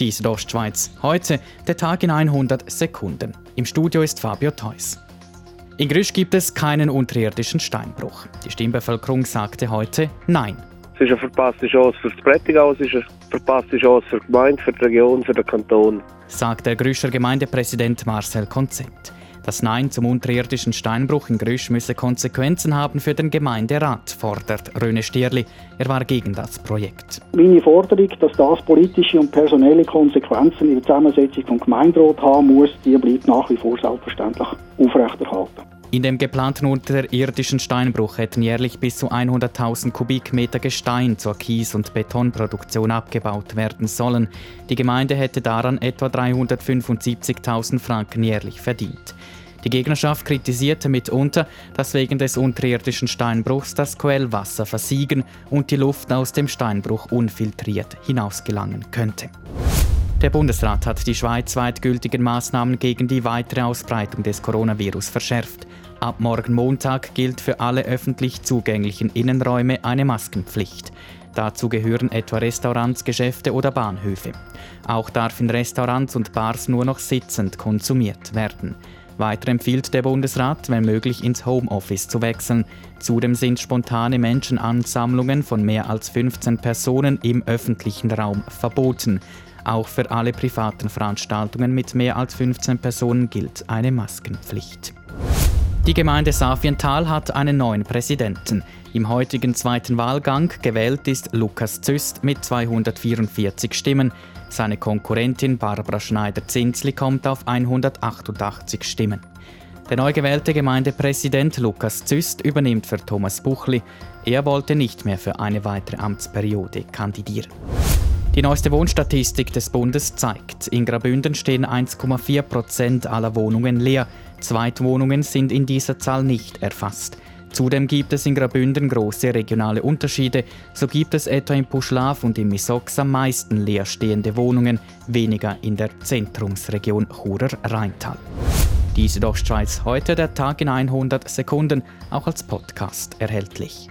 Die Südostschweiz. Heute der Tag in 100 Sekunden. Im Studio ist Fabio Theus. In Grüsch gibt es keinen unterirdischen Steinbruch. Die Stimmbevölkerung sagte heute Nein. Es ist eine verpasste Chance für das Prättigau, es ist eine verpasste Chance für die Gemeinde, für die Region, für den Kanton. Sagt der Grüscher Gemeindepräsident Marcel Konzept. Das Nein zum unterirdischen Steinbruch in Grüsch müsse Konsequenzen haben für den Gemeinderat, fordert Röne Stierli. Er war gegen das Projekt. Meine Forderung, dass das politische und personelle Konsequenzen in der Zusammensetzung vom Gemeinderat haben muss, die bleibt nach wie vor selbstverständlich aufrechterhalten. In dem geplanten unterirdischen Steinbruch hätten jährlich bis zu 100.000 Kubikmeter Gestein zur Kies- und Betonproduktion abgebaut werden sollen. Die Gemeinde hätte daran etwa 375.000 Franken jährlich verdient. Die Gegnerschaft kritisierte mitunter, dass wegen des unterirdischen Steinbruchs das Quellwasser versiegen und die Luft aus dem Steinbruch unfiltriert hinausgelangen könnte. Der Bundesrat hat die schweizweit gültigen Maßnahmen gegen die weitere Ausbreitung des Coronavirus verschärft. Ab morgen Montag gilt für alle öffentlich zugänglichen Innenräume eine Maskenpflicht. Dazu gehören etwa Restaurants, Geschäfte oder Bahnhöfe. Auch darf in Restaurants und Bars nur noch sitzend konsumiert werden. Weiter empfiehlt der Bundesrat, wenn möglich ins Homeoffice zu wechseln. Zudem sind spontane Menschenansammlungen von mehr als 15 Personen im öffentlichen Raum verboten. Auch für alle privaten Veranstaltungen mit mehr als 15 Personen gilt eine Maskenpflicht. Die Gemeinde Safiental hat einen neuen Präsidenten. Im heutigen zweiten Wahlgang gewählt ist Lukas Züst mit 244 Stimmen. Seine Konkurrentin Barbara Schneider-Zinsli kommt auf 188 Stimmen. Der neu gewählte Gemeindepräsident Lukas Züst übernimmt für Thomas Buchli. Er wollte nicht mehr für eine weitere Amtsperiode kandidieren. Die neueste Wohnstatistik des Bundes zeigt, in Grabünden stehen 1,4 Prozent aller Wohnungen leer. Zweitwohnungen sind in dieser Zahl nicht erfasst. Zudem gibt es in Grabünden große regionale Unterschiede. So gibt es etwa in Puschlav und im Misox am meisten leerstehende Wohnungen, weniger in der Zentrumsregion Churer-Rheintal. Die Südostschweiz heute der Tag in 100 Sekunden, auch als Podcast erhältlich.